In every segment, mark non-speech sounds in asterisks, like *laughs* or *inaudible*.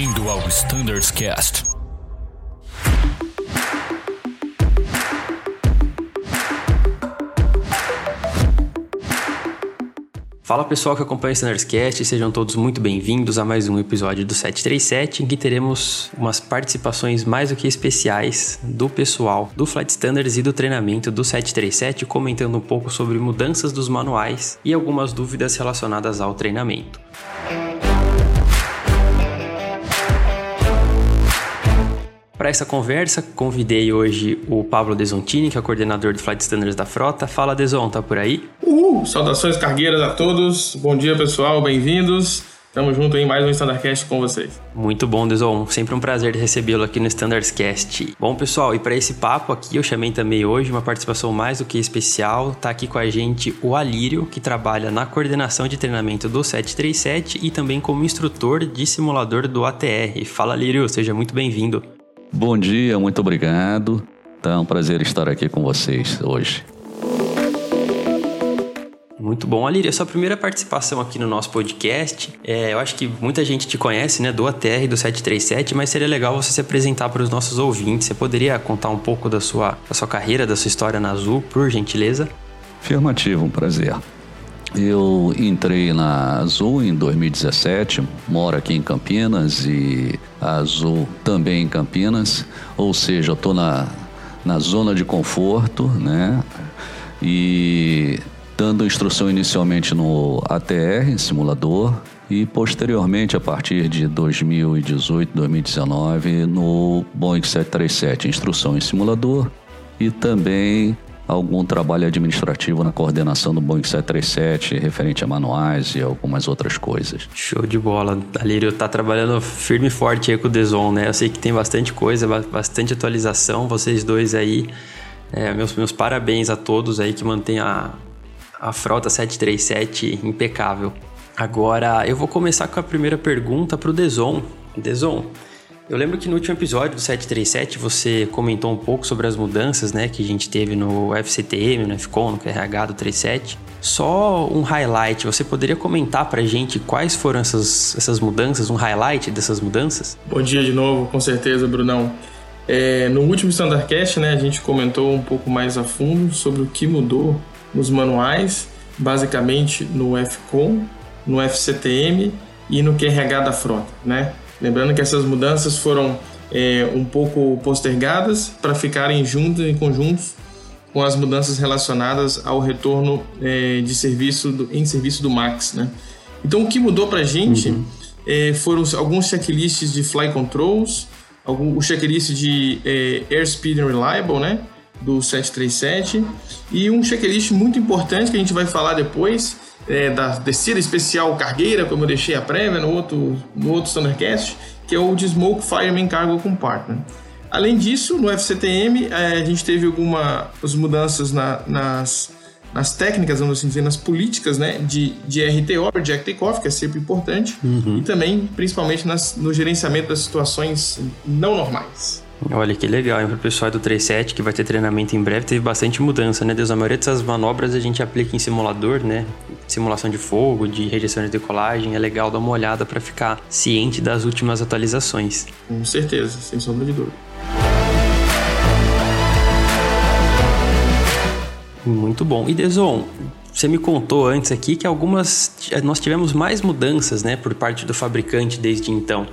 Bem-vindo ao Standards Cast. Fala pessoal que acompanha o Standards Cast, sejam todos muito bem-vindos a mais um episódio do 737, em que teremos umas participações mais do que especiais do pessoal do Flight Standards e do treinamento do 737, comentando um pouco sobre mudanças dos manuais e algumas dúvidas relacionadas ao treinamento. Para essa conversa, convidei hoje o Pablo Desontini, que é o coordenador do Flight Standards da Frota. Fala, Deson, tá por aí? Uhul! Saudações cargueiras a todos. Bom dia, pessoal. Bem-vindos. Tamo junto em mais um Standardcast com vocês. Muito bom, Deson. Sempre um prazer recebê-lo aqui no Standardscast. Bom, pessoal, e para esse papo aqui, eu chamei também hoje uma participação mais do que especial. Tá aqui com a gente o Alírio, que trabalha na coordenação de treinamento do 737 e também como instrutor de simulador do ATR. Fala, Alírio, seja muito bem-vindo. Bom dia, muito obrigado. Tá um prazer estar aqui com vocês hoje. Muito bom. Alíria, sua primeira participação aqui no nosso podcast. É, eu acho que muita gente te conhece, né, do ATR do 737, mas seria legal você se apresentar para os nossos ouvintes. Você poderia contar um pouco da sua, da sua carreira, da sua história na Azul, por gentileza? Afirmativo, um prazer. Eu entrei na Azul em 2017, moro aqui em Campinas e a Azul também em Campinas, ou seja, eu estou na, na zona de conforto, né? E dando instrução inicialmente no ATR, simulador, e posteriormente, a partir de 2018, 2019, no Boeing 737, instrução em simulador e também algum trabalho administrativo na coordenação do Boeing 737, referente a manuais e algumas outras coisas. Show de bola. Alírio tá trabalhando firme e forte aí com o Deson, né? Eu sei que tem bastante coisa, bastante atualização. Vocês dois aí, é, meus, meus parabéns a todos aí que mantêm a, a frota 737 impecável. Agora, eu vou começar com a primeira pergunta pro Deson. Deson, eu lembro que no último episódio do 737 você comentou um pouco sobre as mudanças né, que a gente teve no FCTM, no FCON, no QRH do 37. Só um highlight, você poderia comentar pra gente quais foram essas, essas mudanças, um highlight dessas mudanças? Bom dia de novo, com certeza, Brunão. É, no último Standardcast, né, a gente comentou um pouco mais a fundo sobre o que mudou nos manuais, basicamente no FCON, no FCTM e no QRH da frota, né? Lembrando que essas mudanças foram é, um pouco postergadas para ficarem juntas em conjuntos com as mudanças relacionadas ao retorno é, de serviço do, em serviço do Max, né? Então o que mudou para a gente uhum. é, foram alguns checklists de fly controls, algum, o checklist de é, airspeed and reliable, né? Do 737 e um checklist muito importante que a gente vai falar depois é, da descida especial cargueira, como eu deixei a prévia no outro, no outro Standardcast, que é o de Smoke Fireman Cargo Compartment. Além disso, no FCTM, é, a gente teve algumas mudanças na, nas, nas técnicas, vamos assim dizer, nas políticas né, de, de RTO, Jack Takeoff, que é sempre importante, uhum. e também, principalmente, nas, no gerenciamento das situações não normais. Olha que legal, para o pessoal do 37 que vai ter treinamento em breve, teve bastante mudança, né? Deus, a maioria dessas manobras a gente aplica em simulador, né? Simulação de fogo, de rejeição de decolagem, é legal dar uma olhada para ficar ciente das últimas atualizações. Com certeza, sem sombra de dúvida. Muito bom. E Deson, você me contou antes aqui que algumas nós tivemos mais mudanças, né, por parte do fabricante desde então.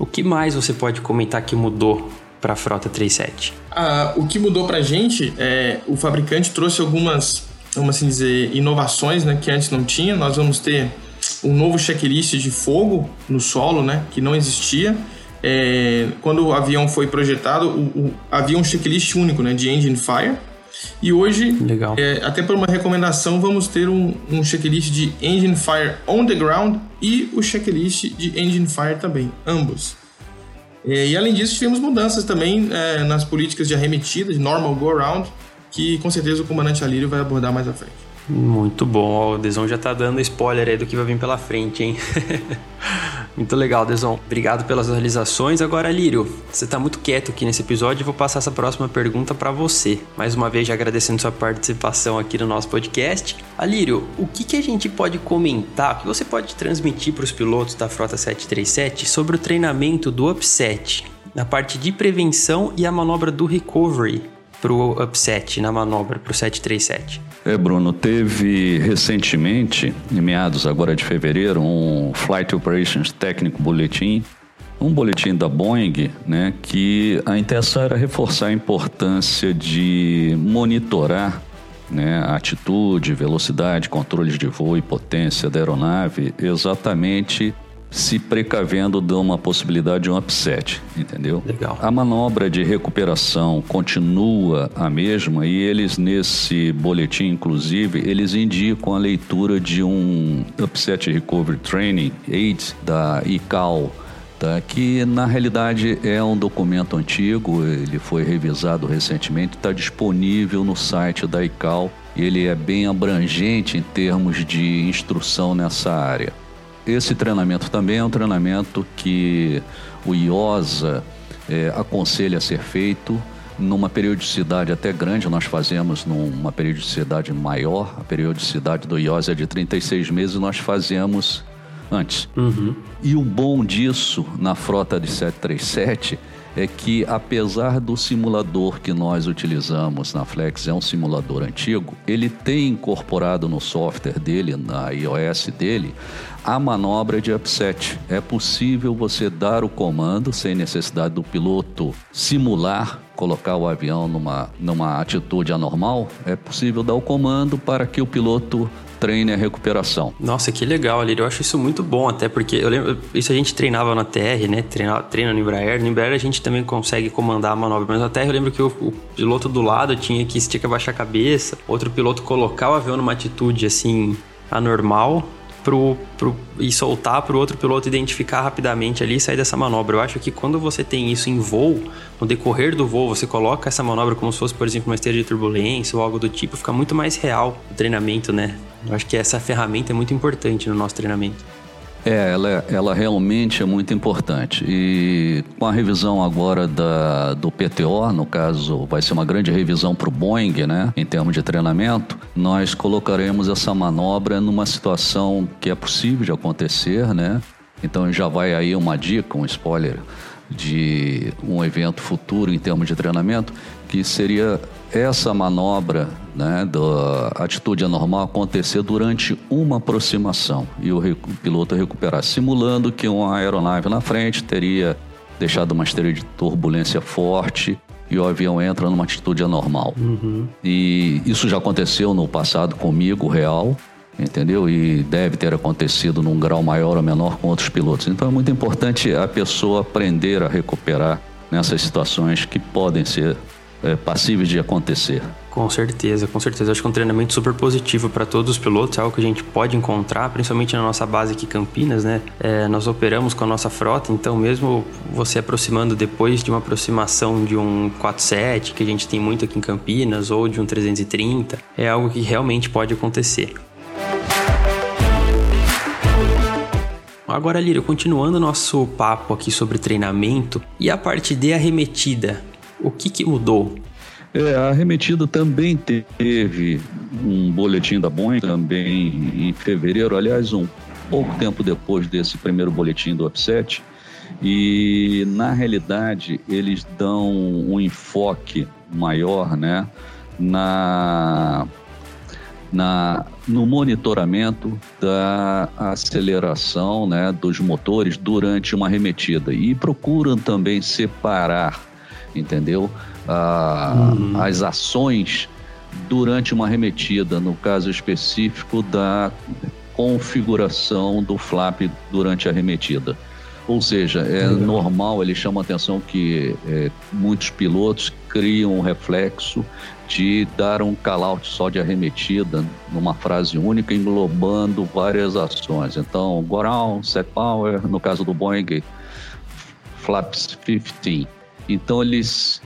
O que mais você pode comentar que mudou para a frota 37? Ah, o que mudou para a gente é o fabricante trouxe algumas, vamos assim dizer, inovações, né, que antes não tinha. Nós vamos ter um novo checklist de fogo no solo, né, que não existia. É, quando o avião foi projetado, o, o, havia um checklist único, né, de engine fire. E hoje, é, até por uma recomendação, vamos ter um, um, checklist de engine fire on the ground e o checklist de engine fire também, ambos. É, e além disso, tivemos mudanças também é, nas políticas de arremetida, de normal go-around, que com certeza o comandante Alírio vai abordar mais à frente. Muito bom, o Deson já tá dando spoiler aí do que vai vir pela frente, hein? *laughs* Muito legal, Deson. Obrigado pelas realizações. Agora, Lírio, você está muito quieto aqui nesse episódio e vou passar essa próxima pergunta para você. Mais uma vez, já agradecendo sua participação aqui no nosso podcast. Alírio, o que, que a gente pode comentar, o que você pode transmitir para os pilotos da Frota 737 sobre o treinamento do upset, na parte de prevenção e a manobra do recovery para o upset na manobra para o 737? É, Bruno, teve recentemente, em meados agora de fevereiro, um Flight Operations Técnico Bulletin, um boletim da Boeing, né, que a intenção era reforçar a importância de monitorar né, a atitude, velocidade, controles de voo e potência da aeronave exatamente se precavendo de uma possibilidade de um upset, entendeu? Legal. A manobra de recuperação continua a mesma e eles nesse boletim, inclusive, eles indicam a leitura de um Upset Recovery Training Aid da ICAO, tá? que na realidade é um documento antigo, ele foi revisado recentemente, está disponível no site da ICAO e ele é bem abrangente em termos de instrução nessa área. Esse treinamento também é um treinamento que o IOSA é, aconselha a ser feito numa periodicidade até grande, nós fazemos numa periodicidade maior, a periodicidade do IOSA é de 36 meses, nós fazemos antes. Uhum. E o bom disso na frota de 737 é que apesar do simulador que nós utilizamos na Flex é um simulador antigo, ele tem incorporado no software dele, na iOS dele, a manobra de upset. É possível você dar o comando sem necessidade do piloto simular colocar o avião numa, numa atitude anormal, é possível dar o comando para que o piloto treine a recuperação. Nossa, que legal, ali. Eu acho isso muito bom, até porque eu lembro, isso a gente treinava na TR, né? Treina, treina no Embraer. No Embraer a gente também consegue comandar a manobra, mas na TR eu lembro que o, o piloto do lado tinha que, tinha que abaixar a cabeça, outro piloto colocar o avião numa atitude assim anormal pro, pro, e soltar para o outro piloto identificar rapidamente ali e sair dessa manobra. Eu acho que quando você tem isso em voo, no decorrer do voo, você coloca essa manobra como se fosse, por exemplo, uma esteira de turbulência ou algo do tipo, fica muito mais real o treinamento, né? Eu acho que essa ferramenta é muito importante no nosso treinamento. É, ela, ela realmente é muito importante. E com a revisão agora da, do PTO, no caso, vai ser uma grande revisão para o Boeing, né, em termos de treinamento, nós colocaremos essa manobra numa situação que é possível de acontecer, né? Então já vai aí uma dica, um spoiler de um evento futuro em termos de treinamento, que seria essa manobra né, da atitude anormal acontecer durante uma aproximação e o piloto recuperar, simulando que uma aeronave na frente teria deixado uma esteira de turbulência forte e o avião entra numa atitude anormal. Uhum. E isso já aconteceu no passado comigo, real, entendeu? E deve ter acontecido num grau maior ou menor com outros pilotos. Então é muito importante a pessoa aprender a recuperar nessas situações que podem ser é, passíveis de acontecer. Com certeza, com certeza. Acho que é um treinamento super positivo para todos os pilotos, é algo que a gente pode encontrar, principalmente na nossa base aqui em Campinas, né? É, nós operamos com a nossa frota, então mesmo você aproximando depois de uma aproximação de um 47, que a gente tem muito aqui em Campinas, ou de um 330, é algo que realmente pode acontecer. Agora, Lírio, continuando nosso papo aqui sobre treinamento e a parte de arremetida, o que, que mudou? É, a arremetida também teve um boletim da Boeing, também em fevereiro, aliás, um pouco tempo depois desse primeiro boletim do upset, e na realidade eles dão um enfoque maior, né, na, na no monitoramento da aceleração, né, dos motores durante uma arremetida. E procuram também separar entendeu? Ah, uhum. As ações durante uma arremetida, no caso específico da configuração do flap durante a arremetida. Ou seja, é Legal. normal, ele chama a atenção que é, muitos pilotos criam um reflexo de dar um call-out só de arremetida numa frase única, englobando várias ações. Então, go around, set power, no caso do Boeing, flaps 15. Então eles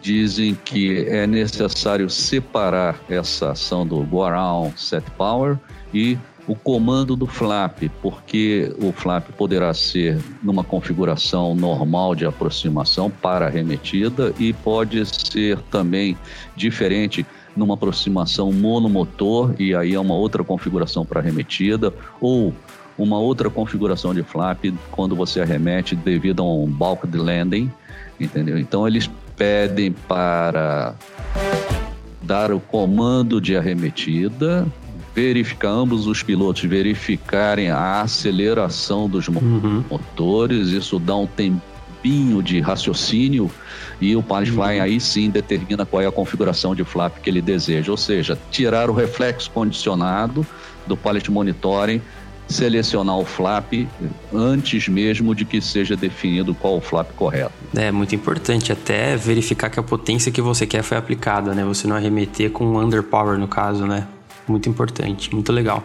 dizem que é necessário separar essa ação do go around set power e o comando do flap, porque o flap poderá ser numa configuração normal de aproximação para arremetida e pode ser também diferente numa aproximação monomotor e aí é uma outra configuração para arremetida ou uma outra configuração de flap quando você arremete devido a um bulk landing, entendeu? Então eles pedem para dar o comando de arremetida verificar ambos os pilotos verificarem a aceleração dos uhum. motores, isso dá um tempinho de raciocínio e o pilot uhum. aí sim determina qual é a configuração de flap que ele deseja, ou seja, tirar o reflexo condicionado do pilot monitoring, selecionar o flap antes mesmo de que seja definido qual o flap correto. É muito importante até verificar que a potência que você quer foi aplicada, né? Você não arremeter com underpower no caso, né? Muito importante, muito legal.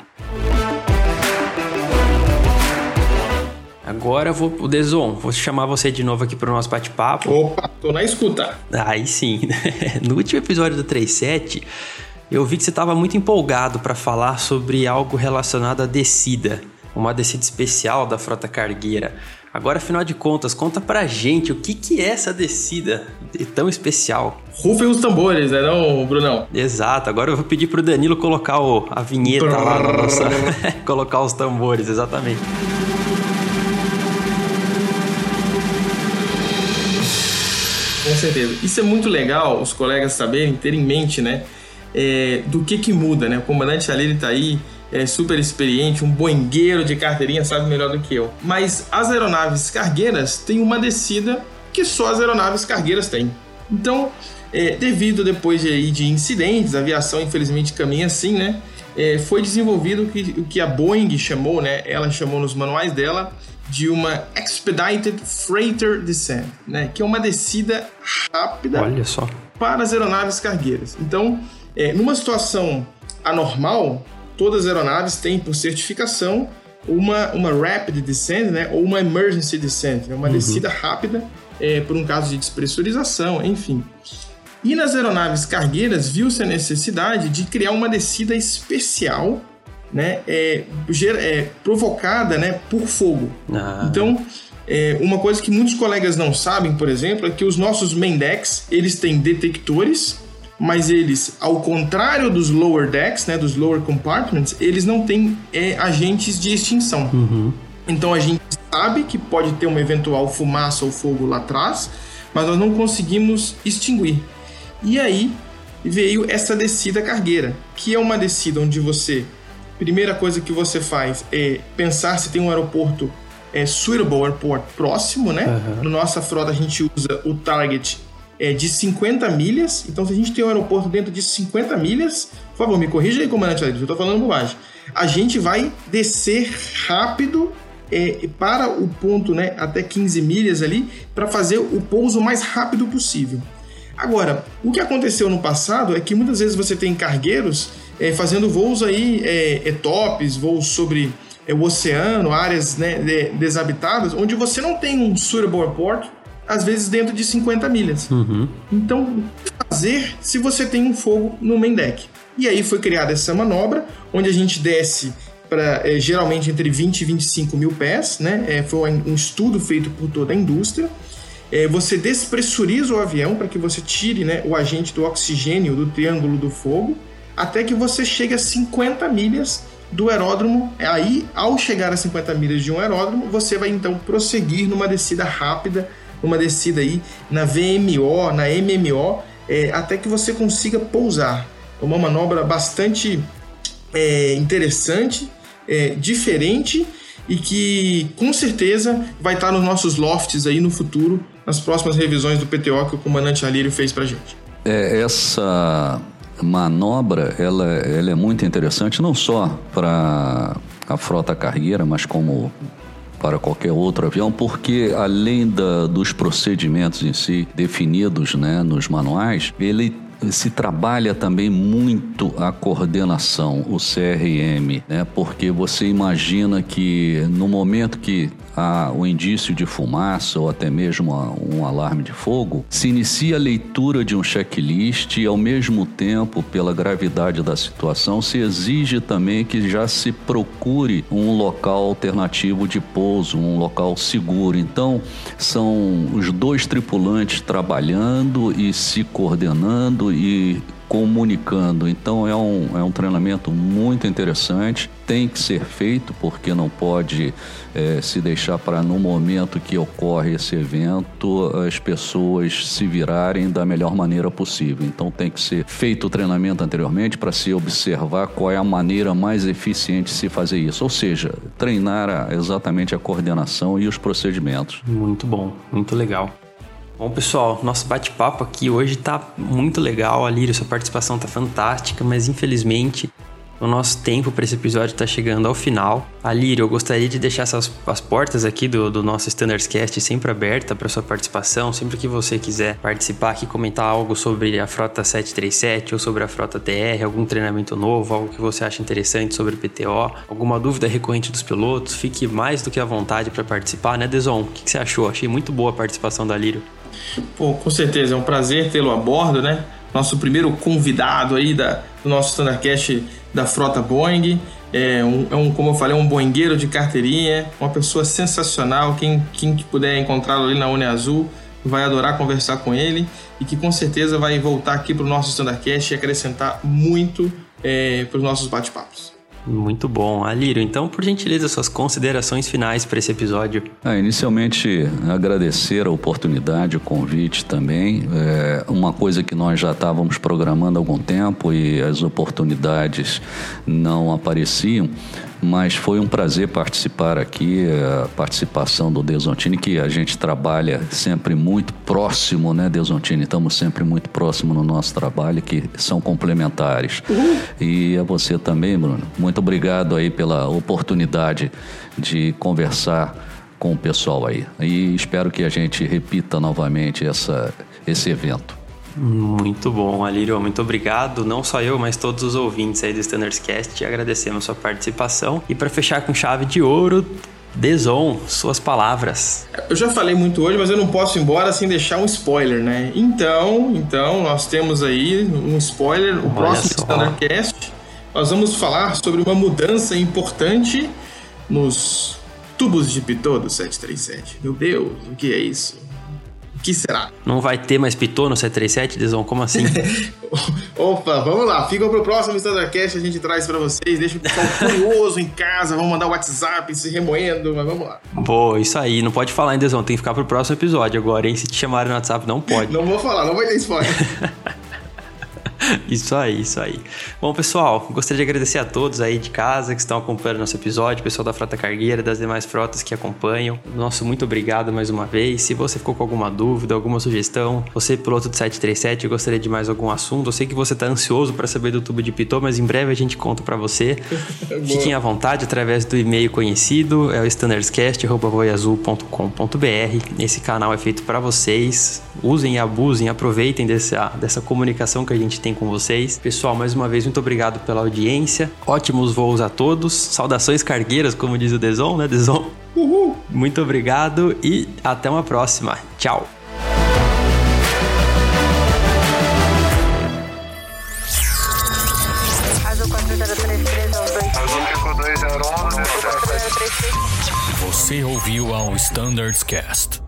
Agora eu vou, o Deson, vou chamar você de novo aqui para o nosso bate-papo. Opa, tô na escuta. Aí sim. *laughs* no último episódio do 37, eu vi que você estava muito empolgado para falar sobre algo relacionado à descida, uma descida especial da frota cargueira. Agora, afinal de contas, conta pra gente o que, que é essa descida tão especial. Rufem os tambores, né não, Brunão? Exato, agora eu vou pedir pro Danilo colocar o, a vinheta Brrr. lá na nossa... *laughs* colocar os tambores, exatamente. Com certeza. Isso é muito legal os colegas saberem, terem em mente, né? É, do que que muda, né? O comandante ali, ele tá aí é super experiente, um boingueiro de carteirinha, sabe melhor do que eu. Mas as aeronaves cargueiras têm uma descida que só as aeronaves cargueiras têm. Então, é, devido depois de, de incidentes, a aviação infelizmente caminha assim, né? É, foi desenvolvido o que, o que a Boeing chamou, né? Ela chamou nos manuais dela de uma Expedited Freighter Descent, né? Que é uma descida rápida Olha só. para as aeronaves cargueiras. Então, é, numa situação anormal, todas as aeronaves têm por certificação uma, uma rapid descent, né, ou uma emergency descent, né, uma uhum. descida rápida é, por um caso de despressurização, enfim. E nas aeronaves cargueiras viu-se a necessidade de criar uma descida especial, né, é, é, provocada, né, por fogo. Ah. Então, é, uma coisa que muitos colegas não sabem, por exemplo, é que os nossos main decks eles têm detectores mas eles, ao contrário dos lower decks, né, dos lower compartments, eles não têm é, agentes de extinção. Uhum. Então a gente sabe que pode ter uma eventual fumaça ou fogo lá atrás, mas nós não conseguimos extinguir. E aí veio essa descida cargueira, que é uma descida onde você, primeira coisa que você faz é pensar se tem um aeroporto é, suitable airport próximo, né? Uhum. Na nossa frota a gente usa o target é, de 50 milhas. Então, se a gente tem um aeroporto dentro de 50 milhas, por favor, me corrija aí, comandante Ailton, eu estou falando bobagem. A gente vai descer rápido é, para o ponto, né, até 15 milhas ali, para fazer o pouso mais rápido possível. Agora, o que aconteceu no passado é que muitas vezes você tem cargueiros é, fazendo voos aí, é, é tops, voos sobre é, o oceano, áreas né, desabitadas, onde você não tem um suitable airport às vezes dentro de 50 milhas. Uhum. Então, o que fazer se você tem um fogo no main deck? E aí foi criada essa manobra, onde a gente desce para é, geralmente entre 20 e 25 mil pés, né? É, foi um estudo feito por toda a indústria. É, você despressuriza o avião para que você tire né, o agente do oxigênio do triângulo do fogo, até que você chegue a 50 milhas do aeródromo. Aí, ao chegar a 50 milhas de um aeródromo, você vai então prosseguir numa descida rápida uma descida aí na VMO, na MMO, é, até que você consiga pousar. É uma manobra bastante é, interessante, é, diferente e que com certeza vai estar nos nossos lofts aí no futuro, nas próximas revisões do PTO que o comandante Alírio fez para gente. É, essa manobra ela, ela é muito interessante não só para a frota cargueira, mas como para qualquer outro avião, porque além da, dos procedimentos em si definidos né, nos manuais, ele se trabalha também muito a coordenação, o CRM, né? Porque você imagina que no momento que há o indício de fumaça ou até mesmo um alarme de fogo, se inicia a leitura de um checklist e, ao mesmo tempo, pela gravidade da situação, se exige também que já se procure um local alternativo de pouso, um local seguro. Então, são os dois tripulantes trabalhando e se coordenando e comunicando. Então é um, é um treinamento muito interessante, tem que ser feito porque não pode é, se deixar para no momento que ocorre esse evento as pessoas se virarem da melhor maneira possível. Então tem que ser feito o treinamento anteriormente para se observar qual é a maneira mais eficiente de se fazer isso. Ou seja, treinar exatamente a coordenação e os procedimentos. Muito bom, muito legal. Bom, pessoal, nosso bate-papo aqui hoje tá muito legal. Alírio, sua participação tá fantástica, mas infelizmente o nosso tempo para esse episódio está chegando ao final. Alírio, eu gostaria de deixar essas, as portas aqui do, do nosso Standards Cast sempre aberta para sua participação. Sempre que você quiser participar aqui, comentar algo sobre a frota 737 ou sobre a frota TR, algum treinamento novo, algo que você acha interessante sobre o PTO, alguma dúvida recorrente dos pilotos, fique mais do que à vontade para participar, né, Deson? O que, que você achou? Achei muito boa a participação da Alírio. Pô, com certeza, é um prazer tê-lo a bordo, né? Nosso primeiro convidado aí da, do nosso Thundercast da frota Boeing. É um, é um, como eu falei, um boingueiro de carteirinha, uma pessoa sensacional. Quem, quem puder encontrá-lo ali na Uni Azul vai adorar conversar com ele e que com certeza vai voltar aqui para o nosso Standardcast e acrescentar muito é, para os nossos bate-papos. Muito bom. Alírio, então, por gentileza, suas considerações finais para esse episódio. Ah, inicialmente, agradecer a oportunidade, o convite também. É uma coisa que nós já estávamos programando há algum tempo e as oportunidades não apareciam mas foi um prazer participar aqui, a participação do Desontini, que a gente trabalha sempre muito próximo, né, Desontini? Estamos sempre muito próximo no nosso trabalho, que são complementares. Uhum. E a você também, Bruno. Muito obrigado aí pela oportunidade de conversar com o pessoal aí. E espero que a gente repita novamente essa, esse evento. Muito bom, Alírio. Muito obrigado. Não só eu, mas todos os ouvintes aí do Standards Cast. Agradecemos sua participação. E para fechar com chave de ouro, Deson, suas palavras. Eu já falei muito hoje, mas eu não posso ir embora sem deixar um spoiler, né? Então, então nós temos aí um spoiler, o Olha próximo só. Standardcast. Nós vamos falar sobre uma mudança importante nos tubos de pitô do 737. Meu Deus, o que é isso? Que será? Não vai ter mais Pitô no 737, Desão? Como assim? *laughs* Opa, vamos lá. Fica pro próximo Standardcast, a gente traz para vocês. Deixa o pessoal *laughs* curioso em casa. Vamos mandar o WhatsApp se remoendo, mas vamos lá. Boa, isso aí. Não pode falar, hein, Desão? Tem que ficar pro próximo episódio agora, hein? Se te chamarem no WhatsApp, não pode. Não vou falar, não vai ter spoiler. *laughs* *laughs* isso aí, isso aí. Bom, pessoal, gostaria de agradecer a todos aí de casa que estão acompanhando nosso episódio, pessoal da Frota Cargueira, das demais frotas que acompanham. Nosso muito obrigado mais uma vez. Se você ficou com alguma dúvida, alguma sugestão, você piloto do 737 gostaria de mais algum assunto, eu sei que você está ansioso para saber do tubo de Pitô, mas em breve a gente conta para você. *laughs* Fiquem à vontade através do e-mail conhecido, é o standardscast@voiazul.com.br. Esse canal é feito para vocês. Usem e abusem, aproveitem dessa, dessa comunicação que a gente tem com vocês. Pessoal, mais uma vez, muito obrigado pela audiência. Ótimos voos a todos. Saudações cargueiras, como diz o Deson, né, Deson? Uhul. Muito obrigado e até uma próxima. Tchau. Você ouviu ao Standards Cast.